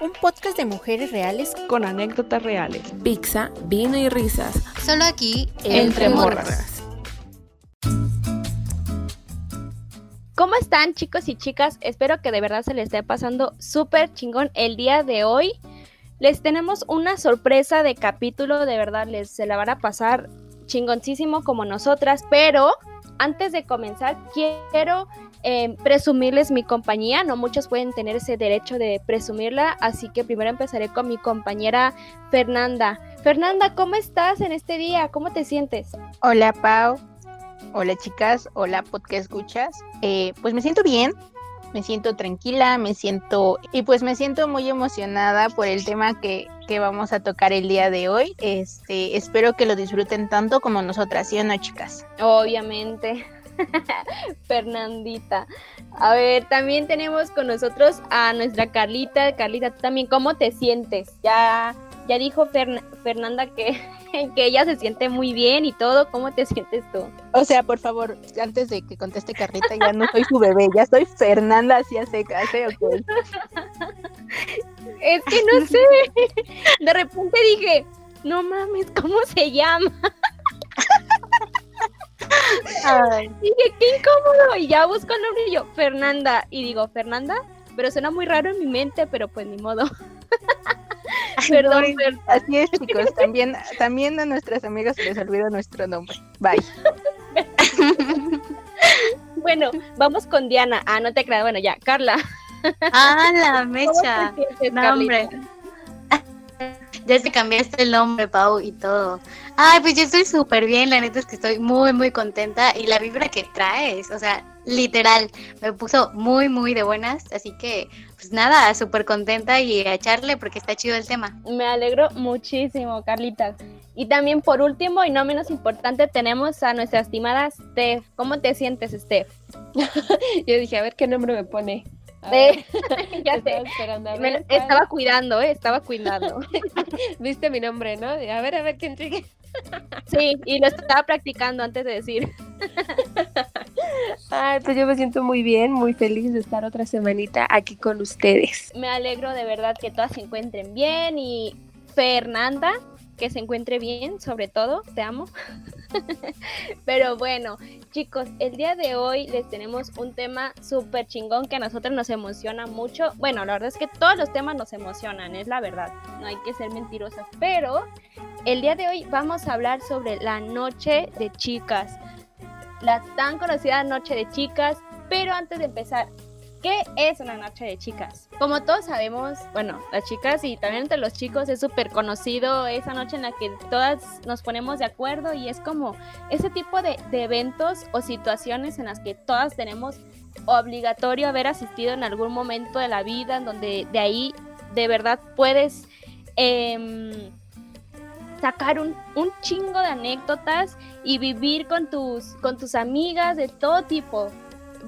un podcast de mujeres reales con anécdotas reales. Pizza, vino y risas. Solo aquí, entre, morras. ¿Cómo están chicos y chicas? Espero que de verdad se les esté pasando súper chingón el día de hoy. Les tenemos una sorpresa de capítulo, de verdad les se la van a pasar chingoncísimo como nosotras, pero antes de comenzar quiero eh, presumirles mi compañía, no muchos pueden tener ese derecho de presumirla, así que primero empezaré con mi compañera Fernanda. Fernanda, ¿cómo estás en este día? ¿Cómo te sientes? Hola Pau, hola chicas, hola podcast escuchas. Eh, pues me siento bien, me siento tranquila, me siento y pues me siento muy emocionada por el tema que, que vamos a tocar el día de hoy. Este, espero que lo disfruten tanto como nosotras, ¿sí o no, chicas? Obviamente. Fernandita. A ver, también tenemos con nosotros a nuestra Carlita. Carlita, ¿tú también cómo te sientes? Ya, ya dijo Fernanda que, que ella se siente muy bien y todo. ¿Cómo te sientes tú? O sea, por favor, antes de que conteste Carlita, ya no soy su bebé, ya soy Fernanda así a secas, ¿eh? Es que no sé. De repente dije, no mames, ¿cómo se llama? Dije, qué incómodo. Y ya busco el nombre y yo, Fernanda. Y digo, ¿Fernanda? Pero suena muy raro en mi mente, pero pues ni modo. Perdón, Así es, chicos. También, también a nuestras amigas les olvidó nuestro nombre. Bye. bueno, vamos con Diana. Ah, no te creas. Bueno, ya, Carla. Ah, la mecha. nombre ya te cambiaste el nombre, Pau, y todo. Ay, pues yo estoy súper bien, la neta es que estoy muy, muy contenta y la vibra que traes, o sea, literal, me puso muy, muy de buenas, así que, pues nada, súper contenta y a echarle porque está chido el tema. Me alegro muchísimo, Carlita. Y también por último y no menos importante tenemos a nuestra estimada Steph. ¿Cómo te sientes, Steph? yo dije, a ver qué nombre me pone. ya sé. estaba cuidando, ¿eh? Estaba cuidando. Viste mi nombre, ¿no? A ver, a ver quién sigue. sí, y lo estaba practicando antes de decir. Ay, pues yo me siento muy bien, muy feliz de estar otra semanita aquí con ustedes. Me alegro de verdad que todas se encuentren bien y Fernanda, que se encuentre bien, sobre todo, te amo. Pero bueno, chicos, el día de hoy les tenemos un tema súper chingón que a nosotros nos emociona mucho. Bueno, la verdad es que todos los temas nos emocionan, es la verdad, no hay que ser mentirosas. Pero el día de hoy vamos a hablar sobre la noche de chicas, la tan conocida noche de chicas. Pero antes de empezar, ¿Qué es una noche de chicas? Como todos sabemos, bueno, las chicas y también entre los chicos es súper conocido esa noche en la que todas nos ponemos de acuerdo y es como ese tipo de, eventos o situaciones en las que todas tenemos obligatorio haber asistido en algún momento de la vida, en donde de ahí de verdad puedes em, sacar un, un, chingo de anécdotas y vivir con tus, con tus amigas de todo tipo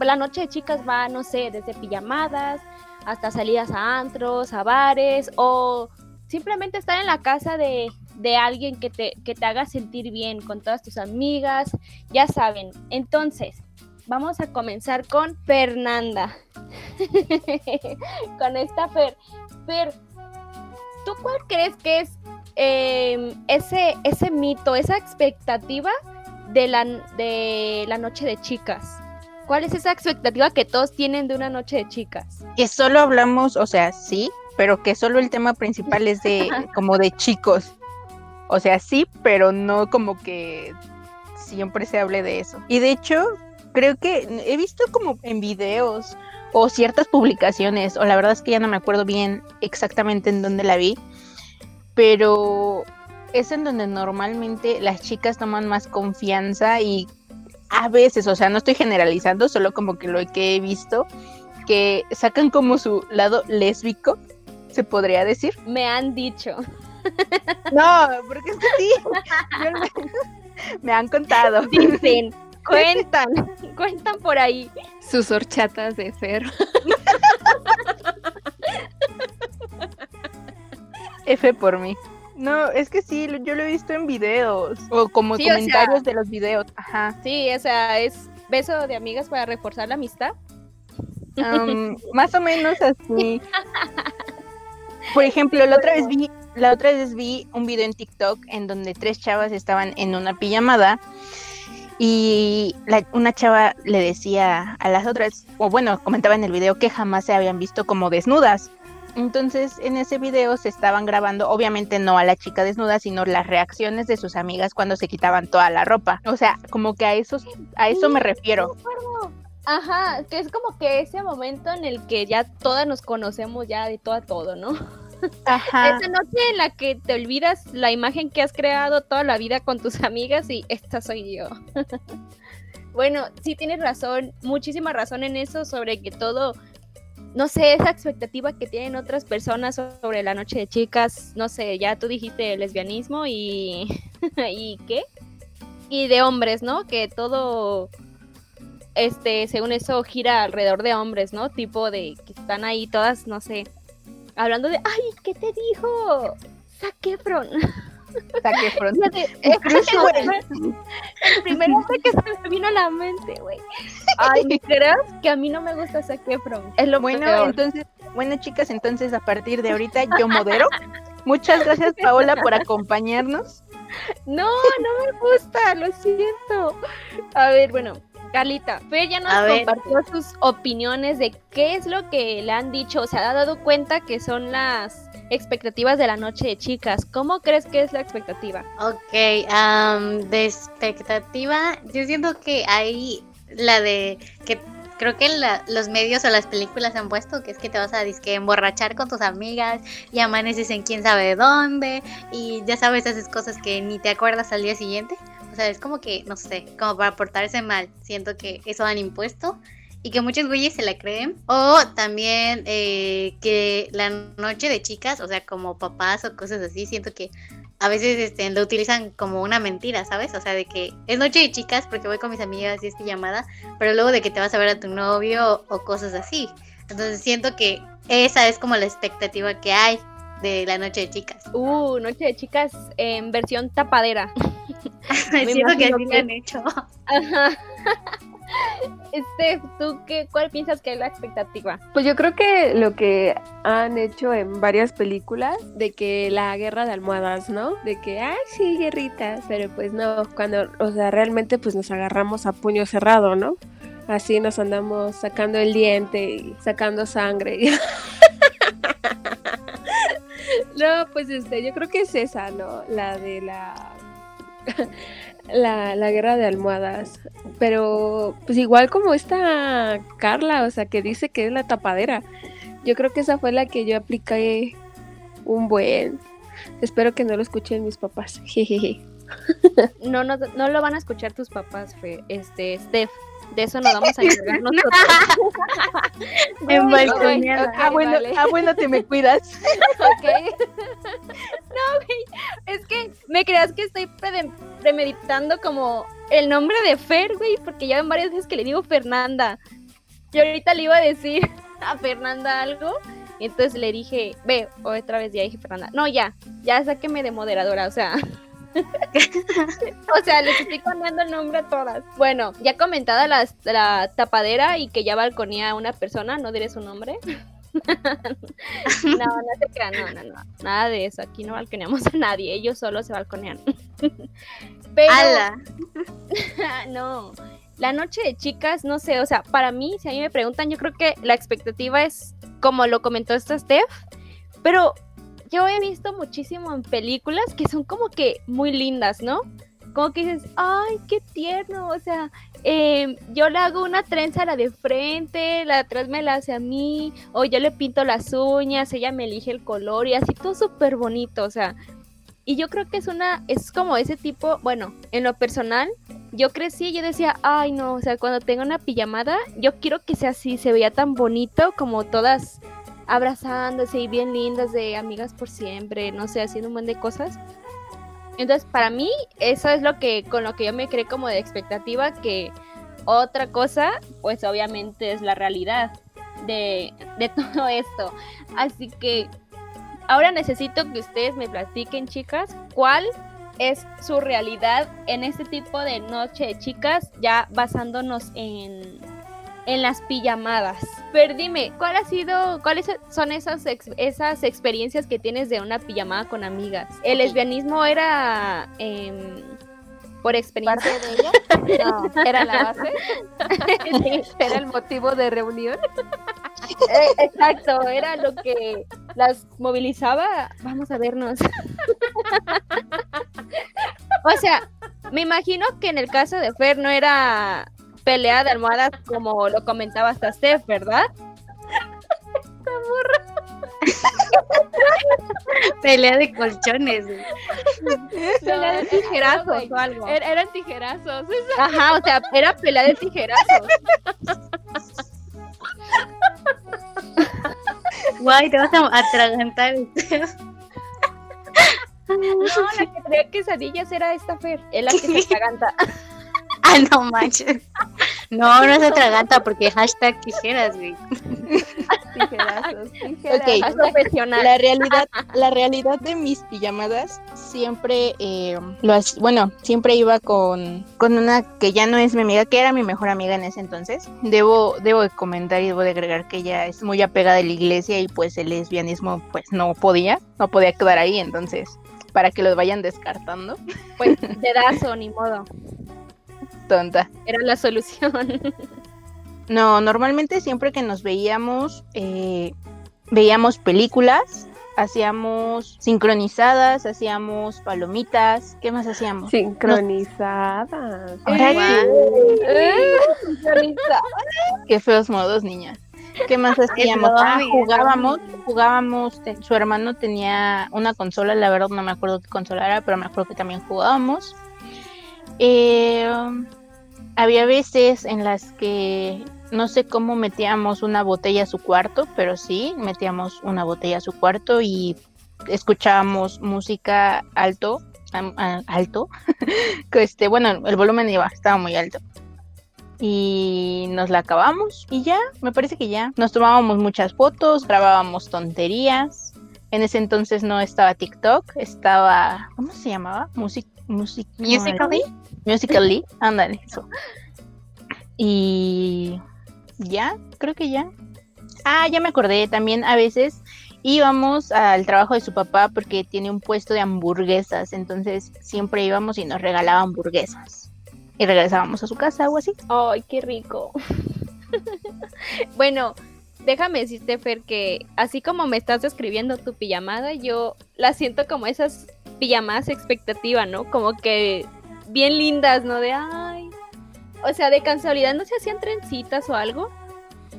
la noche de chicas va, no sé, desde pijamadas hasta salidas a antros, a bares o simplemente estar en la casa de, alguien que te, que te haga sentir bien con todas tus amigas, ya saben. Entonces, vamos a comenzar con Fernanda. con esta Fer. Fer, ¿tú cuál crees que es em, ese, ese mito, esa expectativa de la, de la noche de chicas? ¿Cuál es esa expectativa que todos tienen de una noche de chicas? Que solo hablamos, o sea, sí, pero que solo el tema principal es de como de chicos. O sea, sí, pero no como que siempre se hable de eso. Y de hecho, creo que he visto como en videos o ciertas publicaciones, o la verdad es que ya no me acuerdo bien exactamente en dónde la vi, pero es en donde normalmente las chicas toman más confianza y a veces, o sea, no estoy generalizando, solo como que lo que he visto, que sacan como su lado lésbico, se podría decir. Me han dicho. No, porque es que sí. me, han contado. Dicen, cuentan, cuentan por ahí. Sus horchatas de Fer. F por mí. No, es que sí, yo lo he visto en videos o como comentarios de los videos. Ajá. Sí, o sea, es beso de amigas para reforzar la amistad. más o menos así. Por ejemplo, la otra vez vi, la otra vez vi un video en TikTok en donde tres chavas estaban en una pijamada y la- una chava le decía a las otras, o bueno, comentaba en el video que jamás se habían visto como desnudas. Entonces, en ese video se estaban grabando, obviamente no a la chica desnuda, sino las reacciones de sus amigas cuando se quitaban toda la ropa. O sea, como que a eso, a eso me refiero. Ajá, que es como que ese momento en el que ya todas nos conocemos ya de todo a todo, ¿no? Ajá. Esa noche en la que te olvidas la imagen que has creado toda la vida con tus amigas y esta soy yo. bueno, sí tienes razón, muchísima razón en eso sobre que todo, no sé, esa expectativa que tienen otras personas sobre la noche de chicas, no sé, ya tú dijiste lesbianismo y... ¿Y qué? Y de hombres, ¿no? Que todo este, según eso, gira alrededor de hombres, ¿no? Tipo de que están ahí todas, no sé, hablando de, ay, ¿qué te dijo? Zac Incluso, güey, el primer hombre que se me vino a la mente, güey. Ay, ¿me creas que a mí no me gusta Zac Efron? Es lo Bueno, peor. entonces, bueno, chicas, entonces a partir de ahorita yo modero. Muchas gracias, Paola, por acompañarnos. No, no me gusta, lo siento. A ver, bueno, Carlita, Fer ya nos A ver. compartió sus opiniones de qué es lo que le han dicho, o sea, ha dado cuenta que son las expectativas de la noche de chicas. ¿Cómo crees que es la expectativa? Ok, am, de expectativa, yo siento que hay la de que creo que la- los medios o las películas han puesto que es que te vas a disque emborrachar con tus amigas y amaneces en quién sabe dónde y ya sabes esas cosas que ni te acuerdas al día siguiente. O sea, es como que, no sé, como para portarse mal. Siento que eso han impuesto y que muchos güeyes se la creen. O también eh, que la noche de chicas, o sea, como papás o cosas así, siento que a veces este, lo utilizan como una mentira, ¿sabes? O sea, de que es noche de chicas porque voy con mis amigas y es llamada, pero luego de que te vas a ver a tu novio o, o cosas así. Entonces siento que esa es como la expectativa que hay de la noche de chicas. Uh, noche de chicas en versión tapadera. Siento que así lo han hecho. Ajá. Este, ¿tú qué, cuál piensas que es la expectativa? Pues yo creo que lo que han hecho en varias películas, de que la guerra de almohadas, ¿no? De que, ay, sí, guerrita, pero pues no, cuando, o sea, realmente pues nos agarramos a puño cerrado, ¿no? Así nos andamos sacando el diente y sacando sangre. no, pues este, yo creo que es esa, ¿no? La de la... La, la guerra de almohadas. Pero, pues igual como esta Carla, o sea, que dice que es la tapadera. Yo creo que esa fue la que yo apliqué un buen. Espero que no lo escuchen mis papás. No, no, no lo van a escuchar tus papás, Fe- este, Steph. De eso nos vamos a encargar nosotros. En balconeada. ok, ah, bueno, vale. ah, bueno, te me cuidas. Ok. no, güey. Es que me creas que estoy premeditando como el nombre de Fer, güey, porque ya van varias veces que le digo Fernanda. Y ahorita le iba a decir a Fernanda algo. Entonces le dije, ve, otra vez ya dije Fernanda. No, ya, ya sáqueme de moderadora, o sea. o sea, les estoy cambiando el nombre a todas. Bueno, ya comentada la, la tapadera y que ya balconía a una persona, no diré su nombre. No, no se crean, no, no, no, nada de eso. Aquí no balconeamos a nadie, ellos solo se balconean. Pero, no, la noche de chicas, no sé, o sea, para mí, si a mí me preguntan, yo creo que la expectativa es como lo comentó esta Steph, pero yo he visto muchísimo en películas que son como que muy lindas, ¿no? Como que dices, ay, qué tierno, o sea, eh, yo le hago una trenza a la de frente, la de atrás me la hace a mí, o yo le pinto las uñas, ella me elige el color y así todo súper bonito, o sea, y yo creo que es una, es como ese tipo, bueno, en lo personal, yo crecí y yo decía, ay no, o sea, cuando tenga una pijamada, yo quiero que sea así, se veía tan bonito como todas abrazándose y bien lindas de amigas por siempre, no sé, haciendo un montón de cosas. Entonces, para mí, eso es lo que, con lo que yo me creé como de expectativa, que otra cosa, pues obviamente es la realidad de, de todo esto. Así que ahora necesito que ustedes me platiquen, chicas, cuál es su realidad en este tipo de noche chicas, ya basándonos en, en las pijamadas. Pero dime, ¿cuál ha sido, cuáles son esas, esas experiencias que tienes de una pijamada con amigas? ¿El lesbianismo era em, por experiencia de ella? No, ¿Era la base? ¿Era el motivo de reunión? Eh, exacto, era lo que las movilizaba. Vamos a vernos. o sea, me imagino que en el caso de Fer no era pelea de almohadas como lo comentaba hasta Steph, ¿verdad? pelea de colchones. pelea de tijerazos o algo. Er, eran tijerazos. Ajá, o sea, era pelea de tijerazos. Guay, te vas a atragantar. No, la que traía quesadillas era esta Fer, es la que se atraganta. Ah, no manches. No, no se atraganta porque hashtag tijeras, güey. Tijerazos, tijeras. Ok, profesional. La realidad, la realidad de mis pijamadas siempre, eh, lo bueno, siempre iba con, con una que ya no es mi amiga, que era mi mejor amiga en ese entonces. Debo, debo de comentar y debo de agregar que ella es muy apegada de la iglesia y pues el lesbianismo pues no podía, no podía quedar ahí, entonces para que los vayan descartando, Pues dedazo, ni modo. Tonta. Era la solución. No, normalmente siempre que nos veíamos, eh, veíamos películas, hacíamos sincronizadas, hacíamos palomitas, ¿qué más hacíamos? Sincronizadas. Ahora Eh, Qué feos modos, niña. ¿Qué más hacíamos? Ah, jugábamos, jugábamos, te- su hermano tenía una consola, la verdad no me acuerdo qué consola era, pero me acuerdo que también jugábamos. Eh, había veces en las que no sé cómo metíamos una botella a su cuarto, pero sí, metíamos una botella a su cuarto y escuchábamos música alto, alto, este, bueno, el volumen iba, estaba muy alto y nos la acabamos y ya, me parece que ya. Nos tomábamos muchas fotos, grabábamos tonterías. En ese entonces no estaba TikTok, estaba, ¿cómo se llamaba? Music, music, Musical.ly. Musical.ly, ándale, eso. Y ya, creo que ya. Ah, ya me acordé, también a veces íbamos al trabajo de su papá porque tiene un puesto de hamburguesas, entonces siempre íbamos y nos regalaba hamburguesas. Y regresábamos a su casa o así. Ay, qué rico. bueno, déjame decirte, Fer, que así como me estás describiendo tu pijamada, yo la siento como esas pijamadas expectativa, ¿no? Como que bien lindas, ¿no? De ay. O sea, de casualidad no se hacían trencitas o algo.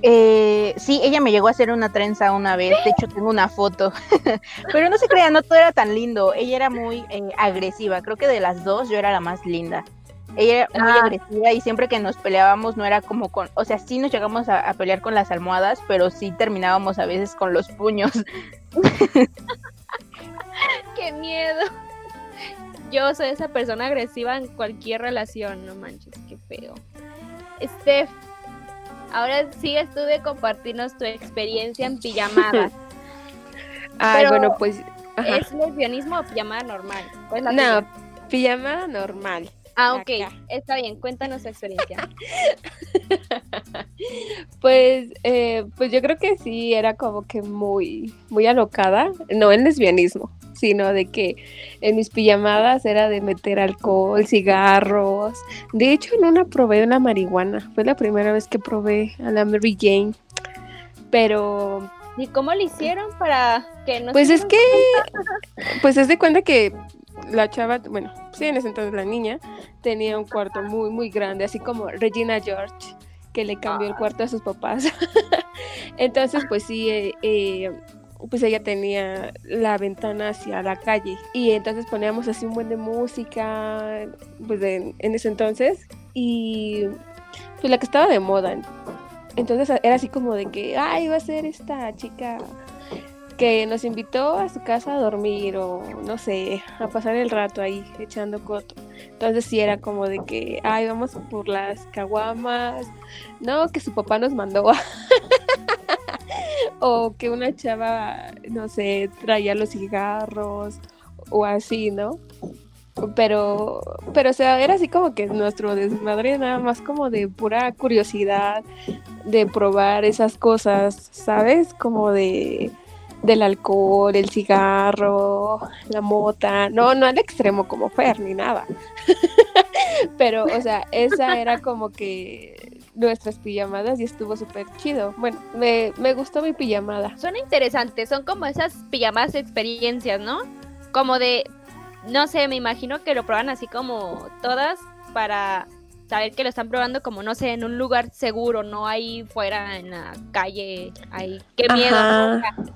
Eh, sí, ella me llegó a hacer una trenza una vez, de hecho tengo una foto, pero no se crean, no todo era tan lindo, ella era muy eh, agresiva, creo que de las dos yo era la más linda. Ella era muy Ah. agresiva y siempre que nos peleábamos no era como con, o sea, sí nos llegamos a, a pelear con las almohadas, pero sí terminábamos a veces con los puños. ¡Qué miedo! Yo soy esa persona agresiva en cualquier relación, no manches, qué feo. Steph, ahora sigues tú de compartirnos tu experiencia en pijamadas. Ay, Pero- bueno, pues. ajá. ¿Es lesbianismo o pijamada normal? ¿Cuál es la No, tuya? pijama normal. Ah, ok, acá. está bien, cuéntanos tu experiencia. Pues, eh, pues yo creo que sí era como que muy, muy alocada, no en lesbianismo, sino de que en mis pijamadas era de meter alcohol, cigarros. De hecho, en una probé una marihuana. Fue la primera vez que probé a la Mary Jane. Pero, ¿Y cómo lo hicieron para que no pues se es que, pues es de cuenta que la chava, bueno, sí, en ese entonces la niña tenía un cuarto muy, muy grande, así como Regina George, que le cambió el cuarto a sus papás. entonces, pues sí, eh, eh, pues ella tenía la ventana hacia la calle y entonces poníamos así un buen de música, pues en, ese entonces y pues la que estaba de moda. Entonces era así como de que, ay, va a ser esta chica que nos invitó a su casa a dormir o no sé, a pasar el rato ahí echando coto. Entonces sí era como de que, ay, vamos por las caguamas. No, que su papá nos mandó. O que una chava, no sé, traía los cigarros o así, ¿no? pero, pero o sea, era así como que nuestro desmadre nada más como de pura curiosidad de probar esas cosas, ¿sabes? Como de del alcohol, el cigarro, la mota, no, no al extremo como Fer ni nada. pero, o sea, esa era como que nuestras pijamadas y estuvo súper chido. Bueno, me, me gustó mi pijamada. Son interesantes, son como esas pijamadas experiencias, ¿no? Como de, no sé, me imagino que lo prueban así como todas para saber que lo están probando como, no sé, en un lugar seguro, no ahí fuera en la calle, ahí, qué miedo,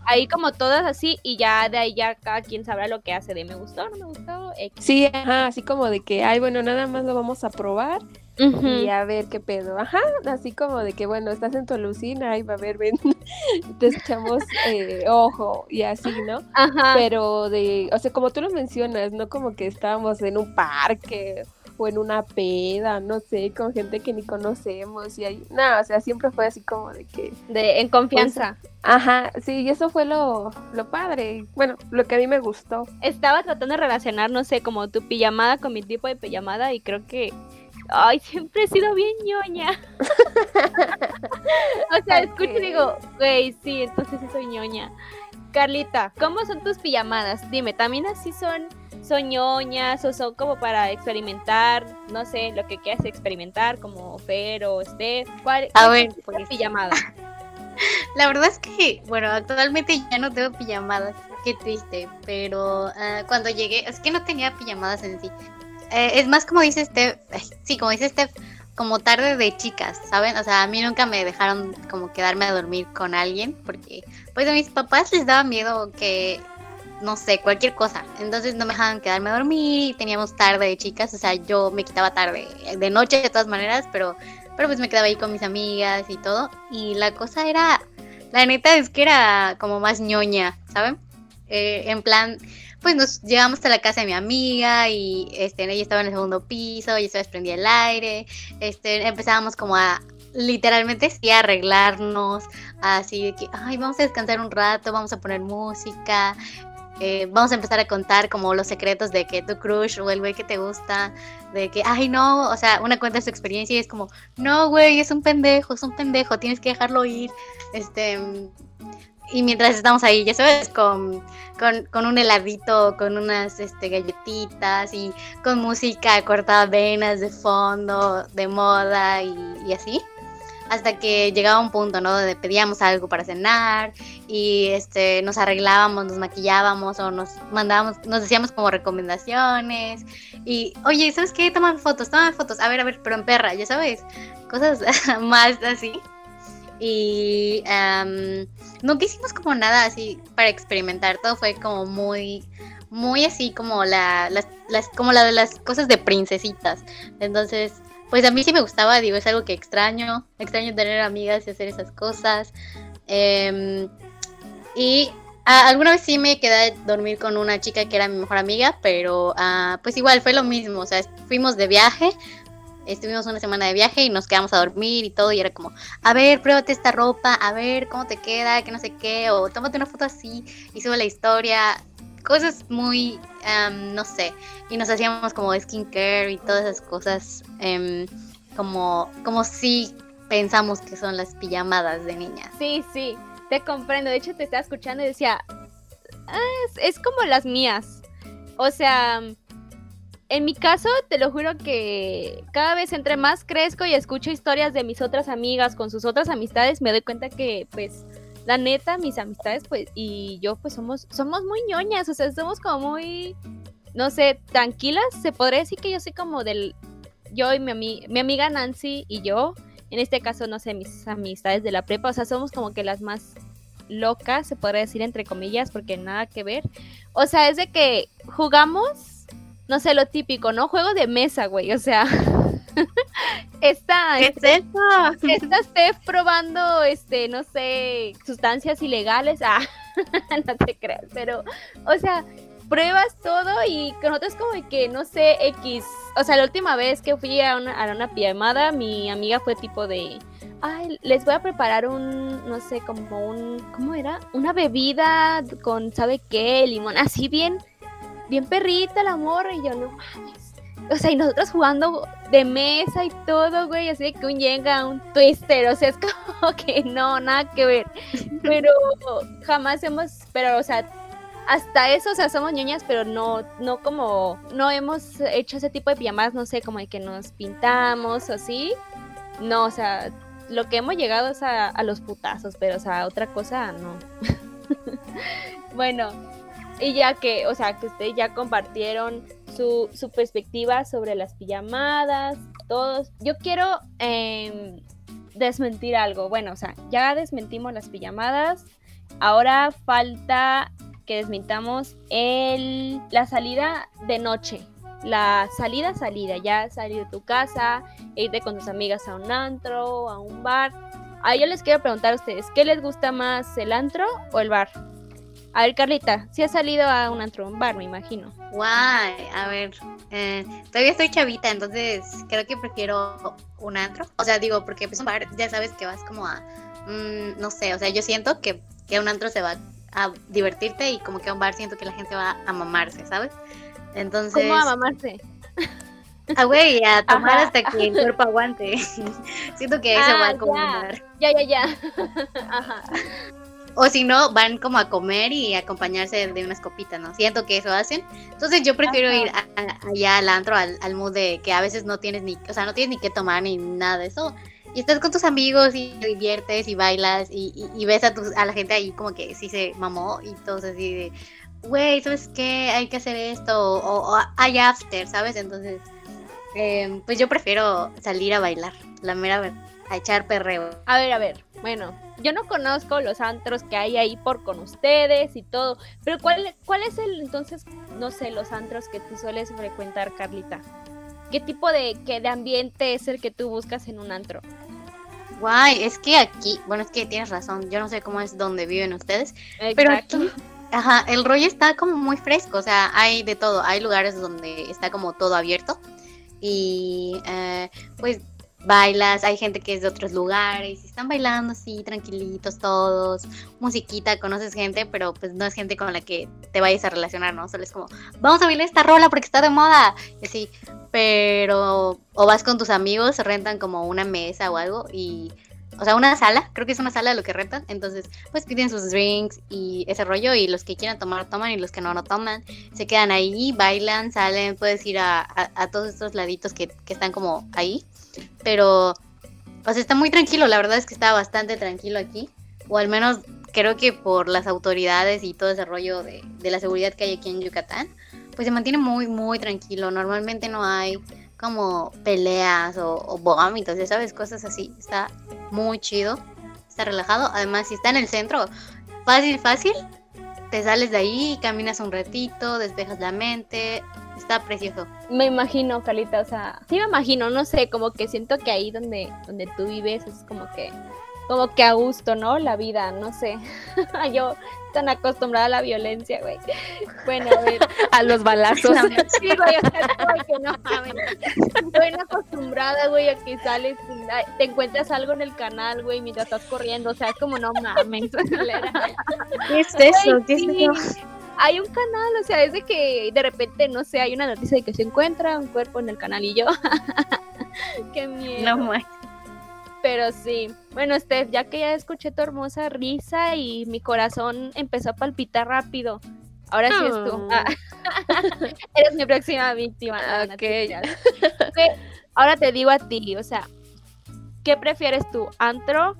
ahí como todas así y ya de ahí ya cada quien sabrá lo que hace de me gustó, no me gustó. Sí, ajá, así como de que, ay, bueno, nada más lo vamos a probar y a ver qué pedo. Ajá, así como de que, bueno, estás en tu alucina, y va a ver, ven, te echamos eh, ojo y así, ¿no? Ajá. Pero de, o sea, como tú lo mencionas, no como que estábamos en un parque o en una peda, no sé, con gente que ni conocemos y ahí, no, o sea, siempre fue así como de que... De, en confianza. Pues, ajá, sí, y eso fue lo, lo padre, bueno, lo que a mí me gustó. Estaba tratando de relacionar, no sé, como tu pijamada con mi tipo de pijamada y creo que Ay, siempre he sido bien ñoña. o sea, escucho y digo, güey, sí, entonces sí soy ñoña. Carlita, ¿cómo son tus pijamadas? Dime, ¿también así son, son ñoñas o son como para experimentar? No sé, lo que quieras experimentar, como Fer o Steph. ¿Cuál, A ver, es tu pijamada? La verdad es que, bueno, actualmente ya no tengo pijamadas. Qué triste, pero uh, cuando llegué, es que no tenía pijamadas en sí. Eh, es más como dice Steph, sí, como dice Steph, como tarde de chicas, ¿saben? O sea, a mí nunca me dejaron como quedarme a dormir con alguien porque pues a mis papás les daba miedo que, no sé, cualquier cosa. Entonces no me dejaban quedarme a dormir teníamos tarde de chicas, o sea, yo me quitaba tarde, de noche de todas maneras, pero, pero pues me quedaba ahí con mis amigas y todo. Y la cosa era, la neta es que era como más ñoña, ¿saben? Eh, en plan, pues nos llegamos a la casa de mi amiga y este, ella estaba en el segundo piso, y se desprendía el aire, este, empezábamos como a literalmente sí a arreglarnos, así de que, ay, vamos a descansar un rato, vamos a poner música, eh, vamos a empezar a contar como los secretos de que tu crush o el güey que te gusta, de que, ay, no, o sea, una cuenta su experiencia y es como, no, güey, es un pendejo, es un pendejo, tienes que dejarlo ir, este, y mientras estamos ahí, ya sabes, con, con, un heladito, con unas este, galletitas y con música cortada venas de fondo, de moda y, así. Hasta que llegaba un punto, ¿no? Donde pedíamos algo para cenar y este, nos arreglábamos, nos maquillábamos o nos mandábamos, nos decíamos como recomendaciones. Y, oye, ¿sabes qué? Toman fotos, toman fotos. A ver, a ver, pero en perra, ya sabes. Cosas más así y no quisimos como nada así para experimentar, todo fue como muy, muy así como la, las, como de las cosas de princesitas. Entonces, pues a mí sí me gustaba, digo, es algo que extraño, extraño tener amigas y hacer esas cosas. Em, y alguna vez sí me quedé dormir con una chica que era mi mejor amiga, pero ah, pues igual fue lo mismo, o sea, fuimos de viaje, estuvimos una semana de viaje y nos quedamos a dormir y todo, y era como, a ver, pruébate esta ropa, a ver cómo te queda, que no sé qué, o tómate una foto así y sube la historia, cosas muy, no sé, y nos hacíamos como skincare y todas esas cosas, em, como, como si pensamos que son las pijamadas de niñas. Sí, sí, te comprendo, de hecho te estaba escuchando y decía, ah, es, es como las mías, o sea en mi caso, te lo juro que cada vez entre más crezco y escucho historias de mis otras amigas con sus otras amistades, me doy cuenta que, pues, la neta, mis amistades, pues, y yo, pues, somos, somos muy ñoñas, o sea, somos como muy, no sé, tranquilas. Se podría decir que yo soy como del, yo y mi, mi amiga Nancy y yo, en este caso, no sé, mis amistades de la prepa, o sea, somos como que las más locas, se podría decir entre comillas, porque nada que ver. O sea, es de que jugamos no sé, lo típico, ¿no? Juego de mesa, güey, o sea. está, ¿Qué es eso? Está Steph probando, este, no sé, sustancias ilegales. Ah, no te creas, pero, o sea, pruebas todo y con otros como que, no sé, X. O sea, la última vez que fui a una, a una pijamada, mi amiga fue tipo de, ay, les voy a preparar un, no sé, como un, ¿cómo era? Una bebida con, ¿sabe qué? Limón, así bien bien perrita la morra y yo no mames. O sea, y nosotros jugando de mesa y todo, güey, así de que un llega un twister, o sea, es como que no, nada que ver. Pero jamás hemos, pero, o sea, hasta eso, o sea, somos ñoñas, pero no, no como, no hemos hecho ese tipo de pijamadas, no sé, como de que nos pintamos o así. No, o sea, lo que hemos llegado es a los putazos, pero, o sea, otra cosa no. bueno, y ya que, o sea, que ustedes ya compartieron su, su perspectiva sobre las pijamadas, todos. Yo quiero em, desmentir algo. Bueno, o sea, ya desmentimos las pijamadas. Ahora falta que desmintamos el, la salida de noche. La salida, salida. Ya salir de tu casa, irte con tus amigas a un antro, a un bar. Ahí yo les quiero preguntar a ustedes, ¿qué les gusta más, el antro o el bar? A ver, Carlita, si has salido a un antro, un bar, me imagino. Guay, a ver, eh, todavía estoy chavita, entonces creo que prefiero un antro. O sea, digo, porque pues un bar ya sabes que vas como a, mm, no sé, o sea, yo siento que, que un antro se va a divertirte y como que a un bar siento que la gente va a mamarse, ¿sabes? Entonces... ¿Cómo a mamarse? Ah, güey, a tomar Ajá. hasta que el cuerpo aguante. siento que eso Ah, va un bar. Ya, ya, ya. Ajá. O si no, van como a comer y acompañarse de unas copitas, ¿no? Siento que eso hacen. Entonces yo prefiero Ajá. ir a- a- allá al antro, al, al mood de que a veces no tienes ni, o sea, no tienes ni que tomar ni nada de eso. Y estás con tus amigos y te diviertes y bailas y, y- y ves a, tus, a la gente ahí como que sí se mamó y todos así de, güey, ¿sabes qué? Hay que hacer esto o, o hay after, ¿sabes? Entonces, eh, pues yo prefiero salir a bailar, la mera verdad, a echar perreo. A ver, a ver. Bueno, yo no conozco los antros que hay ahí por con ustedes y todo. Pero ¿cuál, cuál es el entonces, no sé, los antros que tú sueles frecuentar, Carlita? ¿Qué tipo de, qué de ambiente es el que tú buscas en un antro? Guay, es que aquí, bueno, es que tienes razón, yo no sé cómo es donde viven ustedes, pero aquí, ajá, el rollo está como muy fresco, o sea, hay de todo, hay lugares donde está como todo abierto y eh, pues bailas, hay gente que es de otros lugares, y están bailando así, tranquilitos todos, musiquita, conoces gente, pero pues no es gente con la que te vayas a relacionar, ¿no? Solo es como, vamos a bailar esta rola porque está de moda, y así, pero o vas con tus amigos, rentan como una mesa o algo y o sea, una sala, creo que es una sala lo que rentan, entonces pues piden sus drinks y ese rollo y los que quieran tomar toman y los que no no toman, se quedan ahí, bailan, salen, puedes ir a, a- a todos estos laditos que, que están como ahí, pero sea, está muy tranquilo, la verdad es que está bastante tranquilo aquí, o al menos creo que por las autoridades y todo ese rollo de, de la seguridad que hay aquí en Yucatán, pues se mantiene muy, muy tranquilo. Normalmente no hay como peleas o, o vómitos, ya sabes, cosas así. Está muy chido, está relajado. Además, si está en el centro, fácil, fácil, te sales de ahí, caminas un ratito, despejas la mente. Está precioso. Me imagino, Carlita, o sea, sí me imagino, no sé, como que siento que ahí donde, donde tú vives es como que, como que a gusto, ¿no? La vida, no sé. Yo tan acostumbrada a la violencia, güey. Bueno, a ver. A los balazos. Sí, güey, o sea, es que no mames. Estoy acostumbrada, güey, a que sales, te encuentras algo en el canal, güey, mientras estás corriendo, o sea, es como no mames. ¿Qué es Güey, sí. Hay un canal, o sea, es de que de repente, no sé, hay una noticia de que se encuentra un cuerpo en el canal y yo. Qué miedo. No más. Pero sí. Bueno, Steph, ya que ya escuché tu hermosa risa y mi corazón empezó a palpitar rápido. Ahora sí es tú. Oh. Ah. Eres mi próxima víctima. Ahora te digo a ti, o sea, ¿qué prefieres tú, antro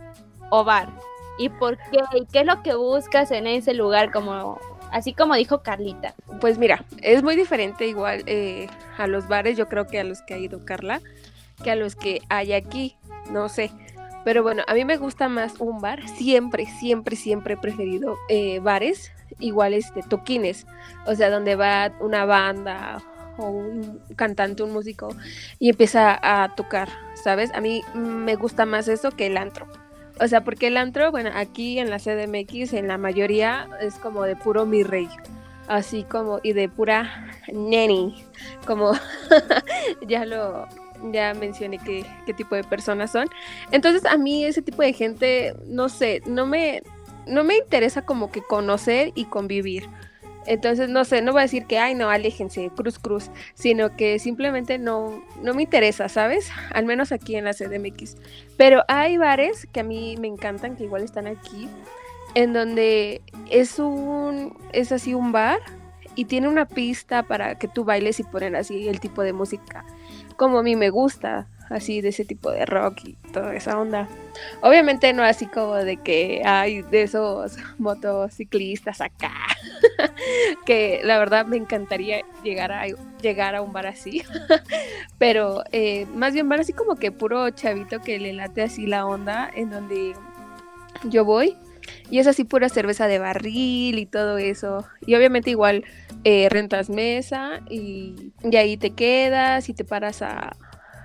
o bar? ¿Y por qué? ¿Y qué es lo que buscas en ese lugar? Como, así como dijo Carlita. Pues mira, es muy diferente igual eh, a los bares, yo creo que a los que ha ido Carla, que a los que hay aquí, no sé. Pero bueno, a mí me gusta más un bar, siempre, siempre, siempre he preferido eh, bares, igual este, toquines, o sea, donde va una banda o un cantante, un músico y empieza a tocar, ¿sabes? A mí me gusta más eso que el antro. O sea, porque el antro, bueno, aquí en la CDMX, en la mayoría es como de puro mi rey así como y de pura neni, como ya lo ya mencioné qué, qué tipo de personas son. Entonces a mí ese tipo de gente, no sé, no me no me interesa como que conocer y convivir. Entonces, no sé, no voy a decir que, ay, no, aléjense, cruz, cruz, sino que simplemente no, no me interesa, ¿sabes? Al menos aquí en la CDMX. Pero hay bares que a mí me encantan, que igual están aquí, en donde es un, es así un bar y tiene una pista para que tú bailes y ponen así el tipo de música como a mí me gusta, así de ese tipo de rock y toda esa onda. Obviamente no así como de que hay de esos motociclistas acá, que la verdad me encantaría llegar a, llegar a un bar así, pero eh, más bien bar así como que puro chavito que le late así la onda en donde yo voy. Y es así pura cerveza de barril y todo eso. Y obviamente igual eh, rentas mesa y, y ahí te quedas y te paras a,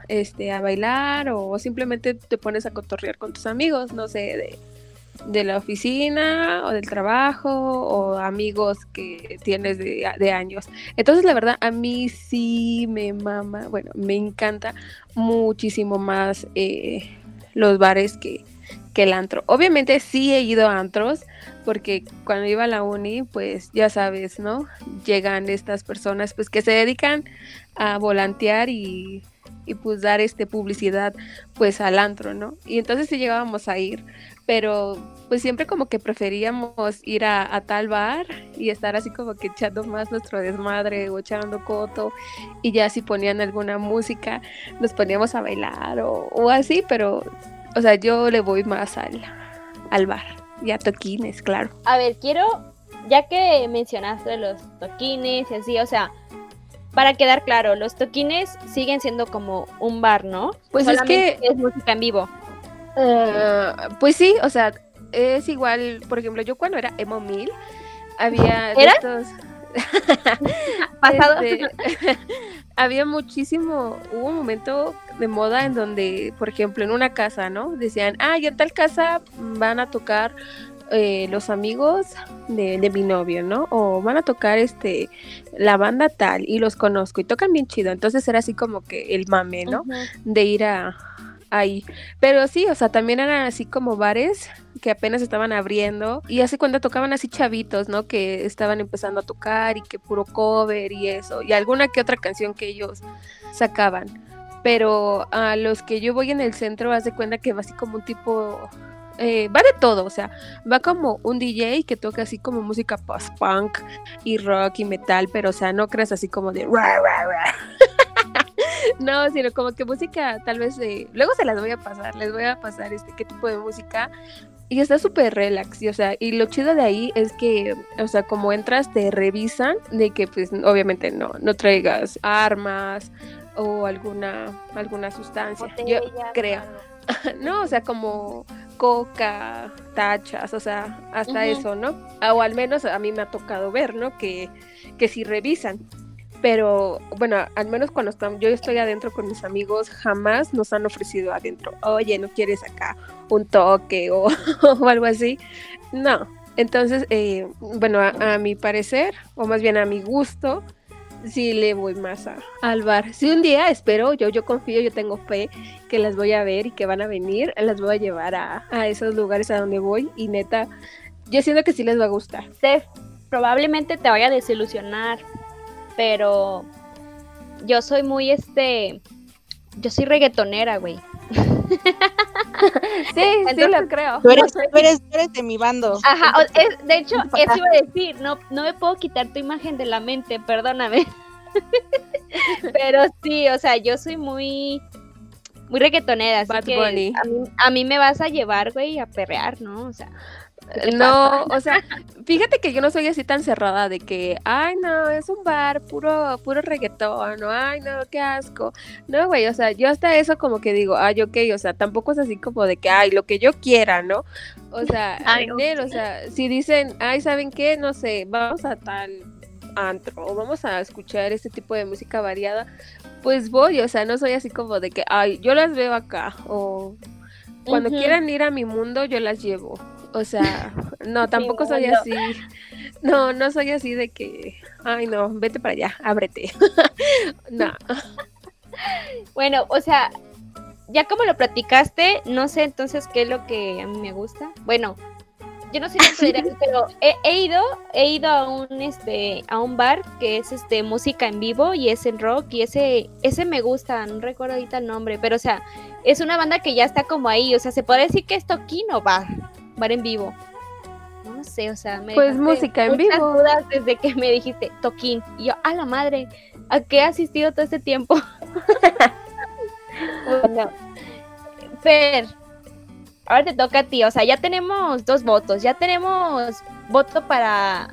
este, a bailar o simplemente te pones a cotorrear con tus amigos, no sé, de, la oficina o del trabajo o amigos que tienes de, años. Entonces, la verdad, a mí sí me mama, bueno, me encanta muchísimo más eh, los bares que, que el antro. Obviamente sí he ido a antros porque cuando iba a la uni, pues ya sabes, ¿no? Llegan estas personas pues que se dedican a volantear y y pues dar este publicidad pues al antro, ¿no? Y entonces sí llegábamos a ir, pero pues siempre como que preferíamos ir a, tal bar y estar así como que echando más nuestro desmadre o echando coto y ya si ponían alguna música nos poníamos a bailar o, así, pero o sea, yo le voy más al, al bar y a toquines, claro. A ver, quiero, ya que mencionaste los toquines y así, o sea, para quedar claro, los toquines siguen siendo como un bar, ¿no? Pues es que es música en vivo. Eh, pues sí, o sea, es igual, por ejemplo, yo cuando era emo mil había estos pasado este, había muchísimo, hubo un momento de moda en donde, por ejemplo, en una casa, ¿no? Decían, ah, y en tal casa van a tocar eh, los amigos de, mi novio, ¿no? O van a tocar este la banda tal y los conozco y tocan bien chido. Entonces era así como que el mame, ¿no? De ir a ahí. Pero sí, o sea, también eran así como bares que apenas estaban abriendo y hace cuando tocaban así chavitos, ¿no? Que estaban empezando a tocar y que puro cover y eso y alguna que otra canción que ellos sacaban. Pero a los que yo voy en el centro, haz de cuenta que va así como un tipo eh, va de todo, o sea, va como un DJ que toca así como música post-punk y rock y metal, pero o sea, no creas así como de... no, sino como que música tal vez de... Luego se las voy a pasar, les voy a pasar este qué tipo de música. Y está súper relax, y, o sea, y lo chido de ahí es que, o sea, como entras te revisan de que pues obviamente no, no traigas armas o alguna, alguna sustancia, yo creo. no, o sea, como coca, tachas, o sea, hasta eso, ¿no? O al menos a mí me ha tocado ver, ¿no? Que, que si revisan. Pero bueno, al menos cuando estamos, yo estoy adentro con mis amigos, jamás nos han ofrecido adentro, oye, ¿no quieres acá un toque o, algo así? No. Entonces, eh, bueno, a mi parecer, o más bien a mi gusto, sí le voy más a, al bar. Si un día espero, yo, yo confío, yo tengo fe que las voy a ver y que van a venir, las voy a llevar a, a esos lugares a donde voy y neta, yo siento que sí les va a gustar. Steph, probablemente te vaya a desilusionar, pero yo soy muy este, yo soy reggaetonera, güey. sí, sí lo creo. Tú eres, de mi bando. Ajá, de hecho, eso iba a decir, no, no me puedo quitar tu imagen de la mente, perdóname. Pero sí, o sea, yo soy muy muy reggaetonera, así que a mí, a mí, me vas a llevar, güey, a perrear, ¿no? O sea, no, o sea, fíjate que yo no soy así tan cerrada de que, ay, no, es un bar puro, puro reggaetón, ¿no? ay, no, qué asco. No, güey, o sea, yo hasta eso como que digo, ay, ok, o sea, tampoco es así como de que, ay, lo que yo quiera, ¿no? O sea, ay, o sea, si dicen, ay, ¿saben qué? No sé, vamos a tal antro o vamos a escuchar este tipo de música variada, pues voy, o sea, no soy así como de que, ay, yo las veo acá o cuando quieran ir a mi mundo, yo las llevo. O sea, no, tampoco soy así. No, no soy así de que, ay, no, vete para allá, ábrete. no. Bueno, o sea, ya como lo platicaste, no sé entonces qué es lo que a mí me gusta. Bueno, yo no sé reales, pero he, he ido, he ido a un este, a un bar que es este música en vivo y es en rock y ese, ese me gusta, no recuerdo ahorita el nombre, pero o sea, es una banda que ya está como ahí, o sea, se puede decir que es toquín o bar, bar en vivo. No sé, o sea, me Pues música en vivo. dudas desde que me dijiste toquín y yo, a la madre, ¿a qué he asistido todo este tiempo? bueno, Fer, ahora te toca a ti, o sea, ya tenemos dos votos, ya tenemos voto para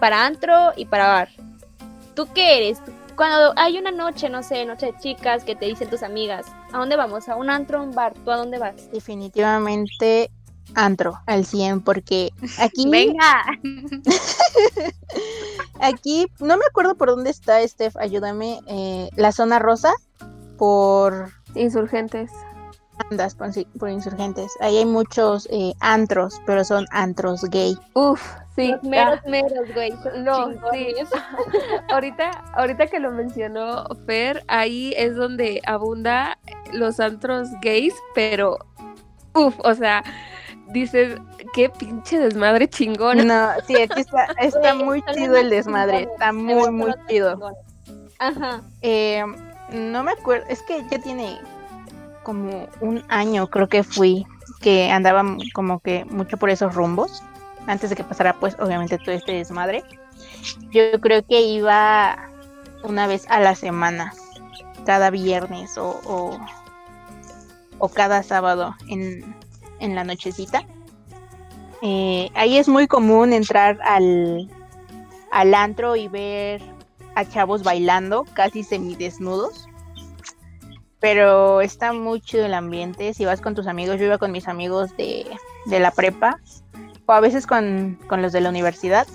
para antro y para bar. ¿Tú qué eres? Cuando hay una noche, no sé, noche de chicas que te dicen tus amigas, ¿a dónde vamos? ¿A un antro o un bar? ¿Tú a dónde vas? Definitivamente antro al 100 porque aquí Venga. aquí no me acuerdo por dónde está Steph, ayúdame, eh, la zona rosa por Insurgentes. andas por, por insurgentes. Ahí hay muchos eh, antros, pero son antros gay. Uf, sí. Los meros, ah, meros, güey. No, chingones. ahorita, ahorita que lo mencionó Fer, ahí es donde abunda los antros gays, pero uf, o sea, dices, qué pinche desmadre chingón. No, sí, aquí está, está muy chido el desmadre, está muy, muy chido. Ajá. Eh, no me acuerdo, es que ya tiene como un año, creo que fui, que andaba como que mucho por esos rumbos, antes de que pasara pues obviamente todo este desmadre. Yo creo que iba una vez a la semana, cada viernes o, o, o cada sábado en, en la nochecita. Eh, ahí es muy común entrar al, al antro y ver a chavos bailando, casi semidesnudos. Pero está muy chido el ambiente. Si vas con tus amigos, yo iba con mis amigos de, de la prepa, o a veces con, con los de la universidad.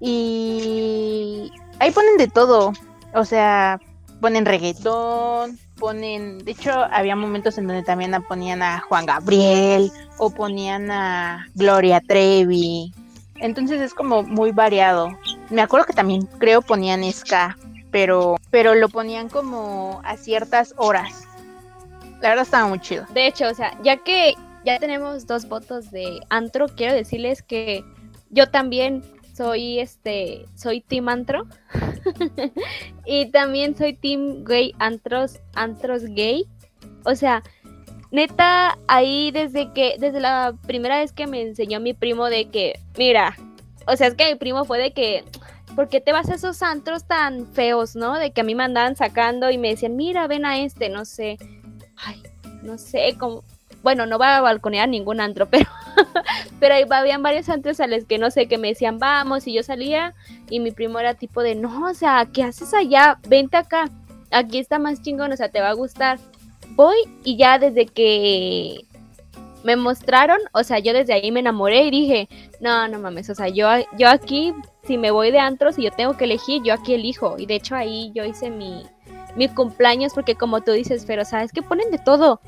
Y ahí ponen de todo. O sea, ponen reggaetón, ponen. De hecho, había momentos en donde también ponían a Juan Gabriel, o ponían a Gloria Trevi. Entonces es como muy variado. Me acuerdo que también creo ponían ska, pero, pero lo ponían como a ciertas horas. La verdad estaba muy chido. De hecho, o sea, ya que ya tenemos dos votos de antro, quiero decirles que yo también soy este, soy team antro y también soy team gay antros, antros gay. O sea, neta, ahí desde que, desde la primera vez que me enseñó mi primo de que, mira, o sea, es que mi primo fue de que, ¿por qué te vas a esos antros tan feos, no? De que a mí me andaban sacando y me decían, mira, ven a este, no sé. Ay, no sé, como, bueno, no va a balconear ningún antro, pero, pero ahí habían varios antros a los que no sé, que me decían, vamos, y yo salía, y mi primo era tipo de, no, o sea, ¿qué haces allá? Vente acá, aquí está más chingón, o sea, te va a gustar. Voy y ya desde que me mostraron, o sea, yo desde ahí me enamoré y dije, no, no mames, o sea, yo, yo aquí, si me voy de antros y yo tengo que elegir, yo aquí elijo. Y de hecho ahí yo hice mi, mi cumpleaños porque como tú dices, pero sabes que ponen de todo.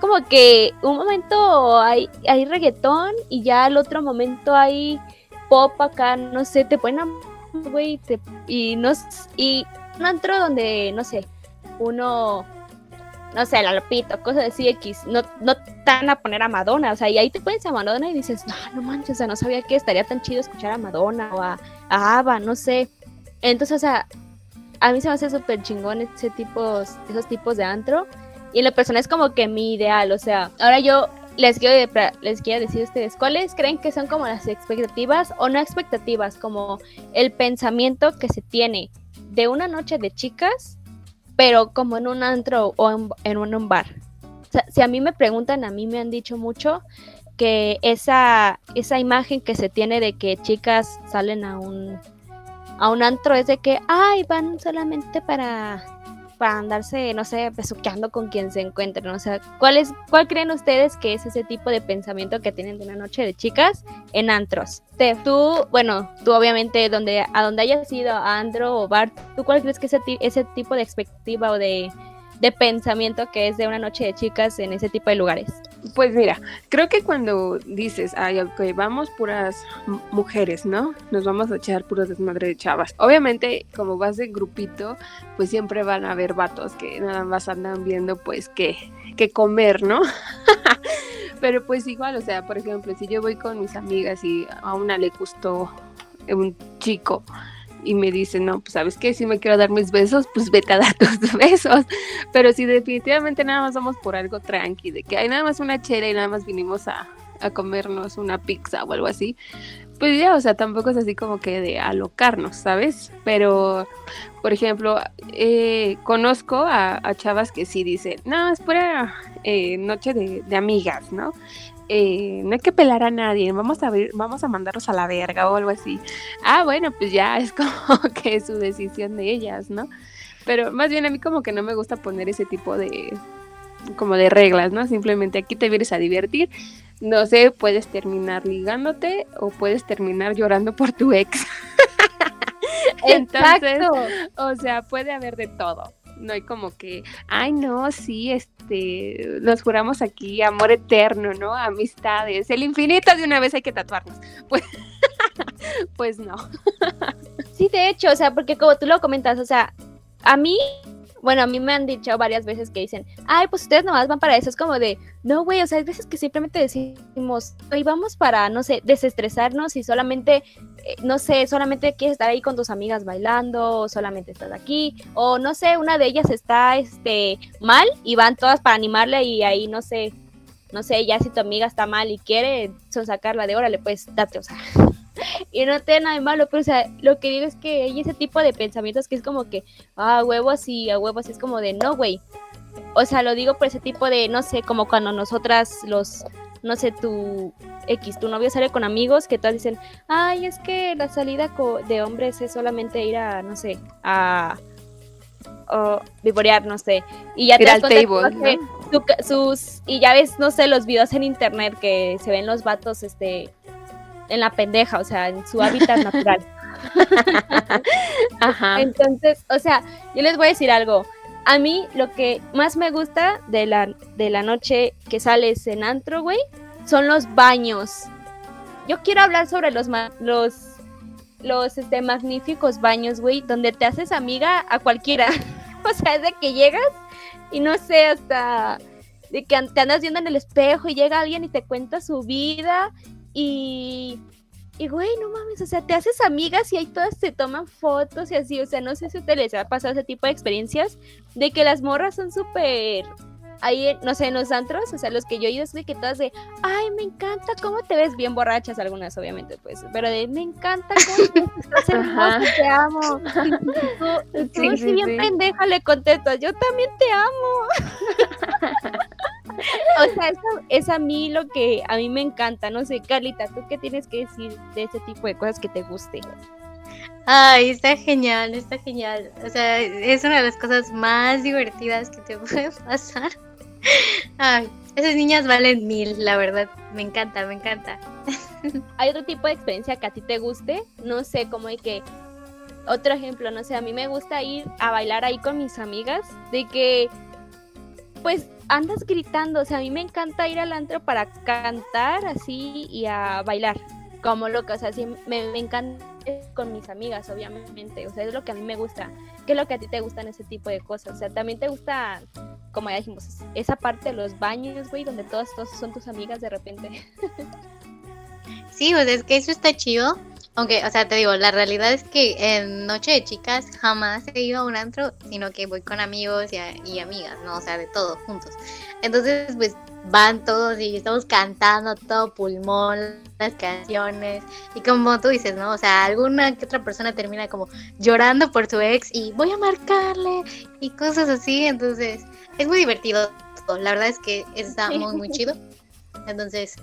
Como que un momento hay, hay reggaetón y ya al otro momento hay pop acá, no sé, te ponen güey, y no y un antro donde, no sé, uno no sé, la Lopito, cosas así X, no, no te van a poner a Madonna, o sea, y ahí te pones a Madonna y dices, no, no manches, o sea, no sabía que estaría tan chido escuchar a Madonna o a, a Ava, no sé. Entonces, o sea, a mí se me hace súper chingón ese tipo, esos tipos de antro. Y en la persona es como que mi ideal, o sea, ahora yo les quiero, les quiero decir a ustedes, ¿cuáles creen que son como las expectativas o no expectativas? Como el pensamiento que se tiene de una noche de chicas, pero como en un antro o en, en un bar. O sea, si a mí me preguntan, a mí me han dicho mucho que esa, esa imagen que se tiene de que chicas salen a un, a un antro es de que, ay, van solamente para, para andarse, no sé, besuqueando con quien se encuentren. O sea, ¿cuál, es, ¿cuál creen ustedes que es ese tipo de pensamiento que tienen de una noche de chicas en antros? Steph, tú, bueno, tú obviamente donde, a donde hayas ido, a antro o bar, ¿tú cuál crees que es ese, ese tipo de expectativa o de, de pensamiento que es de una noche de chicas en ese tipo de lugares? Pues mira, creo que cuando dices, ay, ok, vamos puras mujeres, ¿no? Nos vamos a echar puras desmadre de chavas. Obviamente, como vas de grupito, pues siempre van a haber vatos que nada más andan viendo, pues, qué, qué comer, ¿no? Pero pues igual, o sea, por ejemplo, si yo voy con mis amigas y a una le gustó un chico y me dice, no, pues sabes qué, si me quiero dar mis besos, pues vete a dar tus besos. Pero si definitivamente nada más vamos por algo tranqui, de que hay nada más una chela y nada más vinimos a, a comernos una pizza o algo así, pues ya, o sea, tampoco es así como que de alocarnos, ¿sabes? Pero, por ejemplo, eh, conozco a, chavas que sí dicen, no, es pura eh, noche de, de, amigas, ¿no? Eh, no hay que pelar a nadie, vamos a ver, vamos a mandarlos a la verga o algo así. Ah, bueno, pues ya es como que su decisión de ellas, ¿no? Pero más bien a mí como que no me gusta poner ese tipo de como de reglas, ¿no? Simplemente aquí te vienes a divertir. No sé, puedes terminar ligándote o puedes terminar llorando por tu ex. Entonces, o sea, puede haber de todo. No hay como que, ay, no, sí, este, nos juramos aquí amor eterno, ¿no? Amistades, el infinito de una vez hay que tatuarnos. Pues, pues no. sí, de hecho, o sea, porque como tú lo comentas, o sea, a mí bueno, a mí me han dicho varias veces que dicen, ay, pues ustedes nomás van para eso. Es como de, no, güey, o sea, hay veces que simplemente decimos, güey, vamos para, no sé, desestresarnos y solamente, eh, no sé, solamente quieres estar ahí con tus amigas bailando, o solamente estás aquí, o no sé, una de ellas está, este, mal y van todas para animarle y ahí, no sé, no sé, ya si tu amiga está mal y quiere son sacarla de órale, pues date, o sea y no tiene nada de malo, pero o sea, lo que digo es que hay ese tipo de pensamientos que es como que, ah, huevos y a huevos es como de, no, güey. O sea, lo digo por ese tipo de, no sé, como cuando nosotras los, no sé, tu X, tu novio sale con amigos que todas dicen, ay, es que la salida de hombres es solamente ir a, no sé, a o vivorear, no sé. Y ya te das cuenta sus y ya ves, no sé, los videos en internet que se ven los vatos este en la pendeja, o sea, en su hábitat natural. Ajá. Entonces, o sea, yo les voy a decir algo. A mí lo que más me gusta de la, de la noche que sales en antro, güey, son los baños. Yo quiero hablar sobre los, los, los este, magníficos baños, güey, donde te haces amiga a cualquiera. o sea, es de que llegas y no sé, hasta de que te andas viendo en el espejo y llega alguien y te cuenta su vida y, y güey, no mames, o sea, te haces amigas y ahí todas te toman fotos y así, o sea, no sé si ustedes les ha pasado ese tipo de experiencias de que las morras son súper ahí, no sé, en los antros, o sea, los que yo he ido es de que todas de, ay, me encanta cómo te ves bien borrachas, algunas obviamente, pues, pero de, me encanta cómo te ves, estás hermosa, te amo. tú, tú si bien pendeja le contestas, yo también te amo. o sea, eso es a mí lo que a mí me encanta, no sé, Carlita, ¿tú qué tienes que decir de ese tipo de cosas que te guste? Ay, está genial, está genial. O sea, es una de las cosas más divertidas que te puede pasar. Ay, esas niñas valen mil, la verdad. Me encanta, me encanta. ¿Hay otro tipo de experiencia que a ti te guste? No sé, como hay que... Otro ejemplo, no sé, a mí me gusta ir a bailar ahí con mis amigas, de que, pues, andas gritando, o sea, a mí me encanta ir al antro para cantar así y a bailar, como loca, o sea, sí, me encanta con mis amigas, obviamente, o sea, es lo que a mí me gusta. ¿Qué es lo que a ti te gustan ese tipo de cosas? O sea, también te gusta, como ya dijimos, esa parte de los baños, güey, donde todas, todas son tus amigas de repente. sí, pues es que eso está chido. Aunque, o sea, te digo, la realidad es que en Noche de Chicas jamás he ido a un antro, sino que voy con amigos y, y amigas, ¿no? O sea, de todo, juntos. Entonces, pues van todos y estamos cantando todo pulmón las canciones y como tú dices, ¿no? O sea, alguna que otra persona termina como llorando por su ex y voy a marcarle y cosas así, entonces es muy divertido. La verdad es que está muy muy chido. Entonces,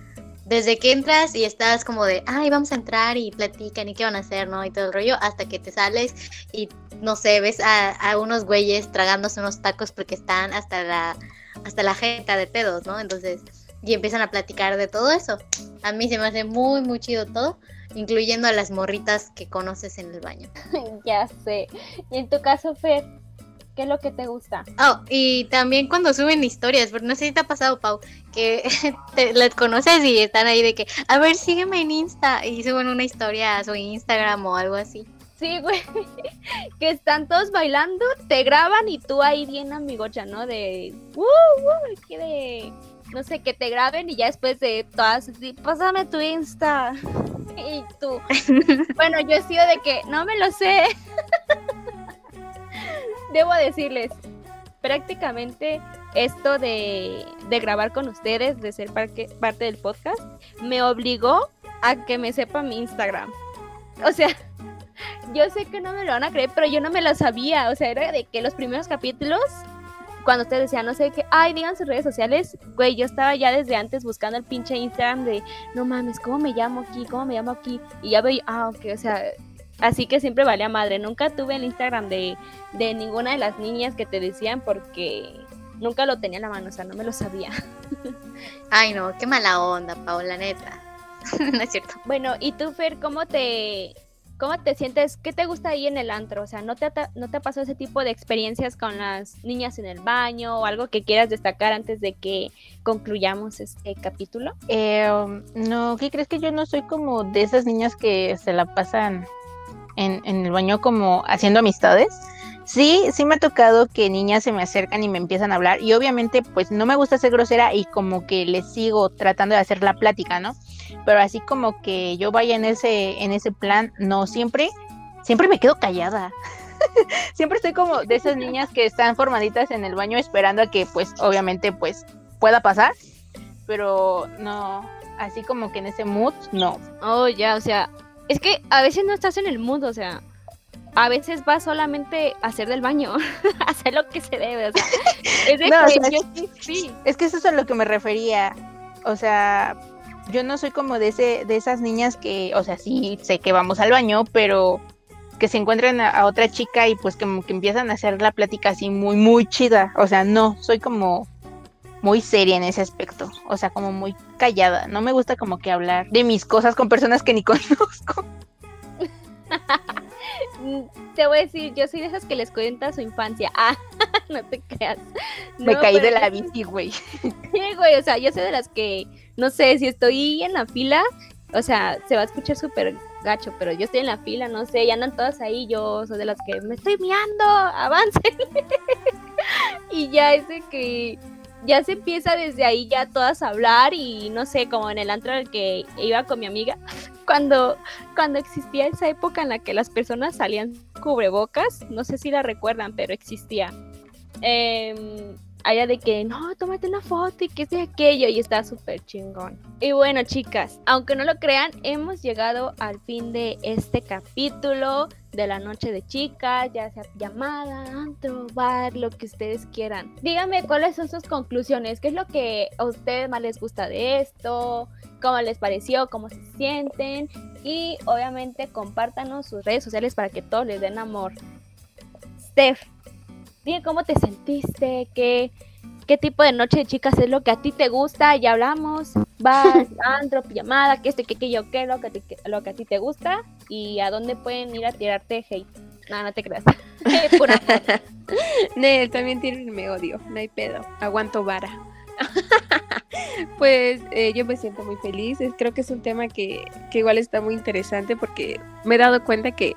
desde que entras y estás como de, ay, vamos a entrar y platican y qué van a hacer, ¿no? Y todo el rollo, hasta que te sales y, no sé, ves a, a unos güeyes tragándose unos tacos porque están hasta la, hasta la jeta de pedos, ¿no? Entonces, y empiezan a platicar de todo eso. A mí se me hace muy, muy chido todo, incluyendo a las morritas que conoces en el baño. ya sé. Y en tu caso, Fer, ¿Qué es lo que te gusta? Oh, y también cuando suben historias, porque no sé si te ha pasado, Pau, que te, les conoces y están ahí de que, a ver, sígueme en Insta y suben una historia a su Instagram o algo así. Sí, güey, que están todos bailando, te graban y tú ahí bien amigocha, ¿no? De, uh, uh, de no sé, que te graben y ya después de todas, pásame tu Insta. Y tú, bueno, yo he sido de que no me lo sé. Debo decirles, prácticamente esto de, de grabar con ustedes, de ser parte del podcast, me obligó a que me sepa mi Instagram. O sea, yo sé que no me lo van a creer, pero yo no me lo sabía. O sea, era de que los primeros capítulos, cuando ustedes decían, no sé qué, ay, digan sus redes sociales, güey, yo estaba ya desde antes buscando el pinche Instagram de, no mames, ¿cómo me llamo aquí? ¿Cómo me llamo aquí? Y ya veía, ah, ok, o sea, así que siempre valía madre. Nunca tuve el Instagram de, de ninguna de las niñas que te decían porque nunca lo tenía en la mano, o sea, no me lo sabía. Ay, no, qué mala onda, Paola, neta. no es cierto. Bueno, ¿y tú, Fer, cómo te, cómo te sientes? ¿Qué te gusta ahí en el antro? O sea, ¿no te, ha- ¿no te pasó ese tipo de experiencias con las niñas en el baño o algo que quieras destacar antes de que concluyamos este capítulo? Eh, um, no, ¿qué crees que yo no soy como de esas niñas que se la pasan en, en el baño como haciendo amistades? Sí, sí me ha tocado que niñas se me acercan y me empiezan a hablar y obviamente pues no me gusta ser grosera y como que les sigo tratando de hacer la plática, ¿no? Pero así como que yo vaya en ese en ese plan, no siempre siempre me quedo callada. siempre estoy como de esas niñas que están formaditas en el baño esperando a que pues obviamente pues pueda pasar, pero no así como que en ese mood no. Oh, ya, o sea, es que a veces no estás en el mundo, o sea, a veces vas solamente a hacer del baño, a hacer lo que se debe, o sea, es de No, o que sea, yo sí, sí. Es que eso es a lo que me refería. O sea, yo no soy como de ese, de esas niñas que, o sea, sí sé que vamos al baño, pero que se encuentran a, a otra chica y pues como que empiezan a hacer la plática así muy, muy chida. O sea, no, soy como muy seria en ese aspecto. O sea, como muy callada. No me gusta como que hablar de mis cosas con personas que ni conozco. Mm, Te voy a decir, yo soy de esas que les cuenta su infancia. Ah, no te creas. Me caí de la bici, güey. Sí, güey, o sea, yo soy de las que, no sé, si estoy en la fila, o sea, se va a escuchar súper gacho, pero yo estoy en la fila, no sé, y andan todas ahí, yo soy de las que me estoy miando, avancen. y ya es de que ya se empieza desde ahí ya todas a hablar y no sé, como en el antro al que iba con mi amiga, cuando, cuando existía esa época en la que las personas salían cubrebocas, no sé si la recuerdan, pero existía. Em, allá de que no, tómate una foto y que de aquello y está súper chingón. Y bueno, chicas, aunque no lo crean, hemos llegado al fin de este capítulo de la noche de chicas, ya sea llamada, antro, bar, lo que ustedes quieran. Díganme cuáles son sus conclusiones, qué es lo que a ustedes más les gusta de esto, cómo les pareció, cómo se sienten y obviamente compártanos sus redes sociales para que todos les den amor. Steph, dime cómo te sentiste, qué, qué tipo de noche de chicas es lo que a ti te gusta, ya hablamos, vas, antro, pijamada, que esto, que aquello, qué lo que, te- que- lo que a ti te gusta y a dónde pueden ir a tirarte hate. No, no te creas. Pura. Nel, también tiene odio, no hay pedo. Aguanto vara. pues eh, yo me siento muy feliz. Creo que es un tema que, que igual está muy interesante porque me he dado cuenta que,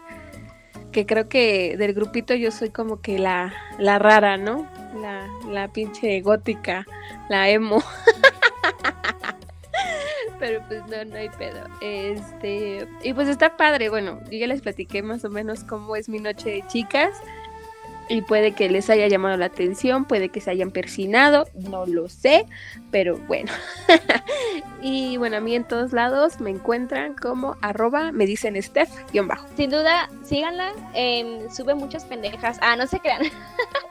que creo que del grupito yo soy como que la, la rara, ¿no? La, la pinche gótica, la emo. Pero pues no, no hay pedo. Este, y pues está padre. Bueno, yo ya les platiqué más o menos cómo es mi noche de chicas. Y puede que les haya llamado la atención, puede que se hayan persinado, no lo sé, pero bueno. y bueno, a mí en todos lados me encuentran como arroba, me dicen Steph, guion bajo. Sin duda, síganla. em, sube muchas pendejas. Ah, no se crean.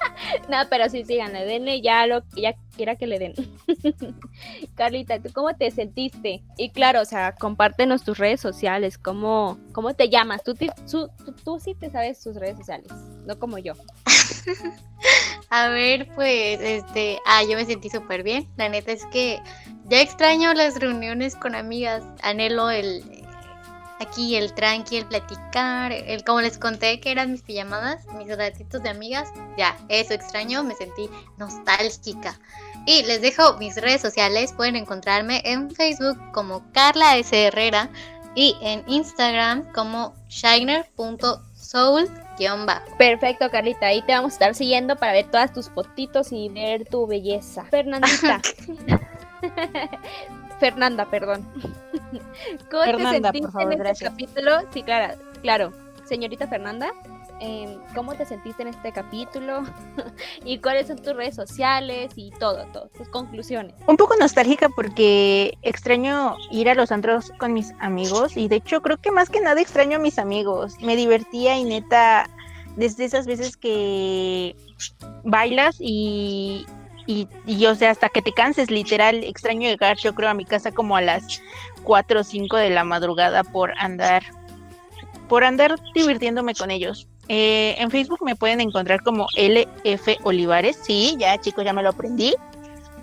no, pero sí, síganla. Denle ya lo que ya quiera que le den. Carlita, ¿tú cómo te sentiste? Y claro, o sea, compártenos tus redes sociales. ¿Cómo, cómo te llamas? Tú, ti- su- tú, tú sí te sabes tus redes sociales, no como yo. A ver, pues, este, ah, yo me sentí súper bien. La neta es que ya extraño las reuniones con amigas. Anhelo el, aquí el tranqui, el platicar, el como les conté que eran mis pijamadas, mis ratitos de amigas. Ya, eso extraño, me sentí nostálgica. Y les dejo mis redes sociales. Pueden encontrarme en Facebook como Carla S. Herrera y en Instagram como shiner.soul-bajo. Perfecto, Carlita. Ahí te vamos a estar siguiendo para ver todas tus fotitos y ver tu belleza. Fernandita, Fernanda, perdón. ¿Cómo Fernanda, te por sentiste favor, en este gracias. capítulo? Sí, claro, claro. Señorita Fernanda, em, ¿cómo te sentiste en este capítulo? ¿Y cuáles son tus redes sociales y todo, todo, tus conclusiones? Un poco nostálgica porque extraño ir a los antros con mis amigos y de hecho creo que más que nada extraño a mis amigos. Me divertía y neta, desde esas veces que bailas y, y, y, o sea, hasta que te canses, literal, extraño llegar yo creo a mi casa como a las 4 o 5 de la madrugada por andar, por andar divirtiéndome con ellos. Eh, en Facebook me pueden encontrar como LF Olivares, sí, ya chicos, ya me lo aprendí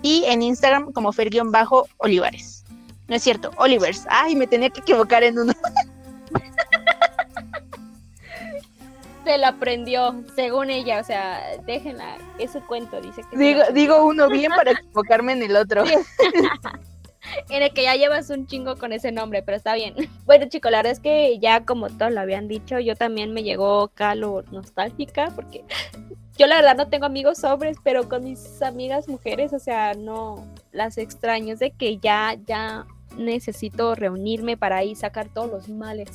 y en Instagram como Fer-Olivares. No es cierto, Olivers. Ay, me tenía que equivocar en uno. Se la aprendió, según ella, o sea, déjenla, ese cuento dice que... Digo, digo uno bien para equivocarme en el otro. en el que ya llevas un chingo con ese nombre, pero está bien. Bueno, chicos, la verdad es que ya como todos lo habían dicho, yo también me llegó calor nostálgica porque yo la verdad no tengo amigos hombres, pero con mis amigas mujeres, o sea, no las extraño, es de que ya, ya necesito reunirme para ahí sacar todos los males.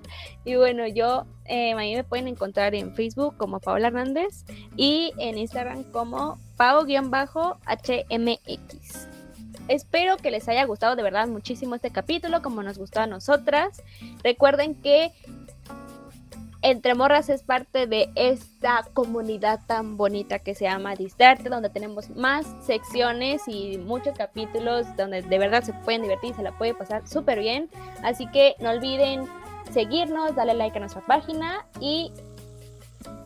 y bueno, yo, eh, a mí me pueden encontrar en Facebook como Paola Hernández y en Instagram como pao-hmx. Espero que les haya gustado de verdad muchísimo este capítulo, como nos gustó a nosotras. Recuerden que Entre Morras es parte de esta comunidad tan bonita que se llama Distarte, donde tenemos más secciones y muchos capítulos donde de verdad se pueden divertir, se la puede pasar súper bien. Así que no olviden seguirnos, darle like a nuestra página y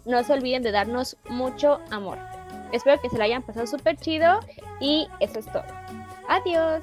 no se olviden de darnos mucho amor. Espero que se la hayan pasado súper chido y eso es todo. Adiós.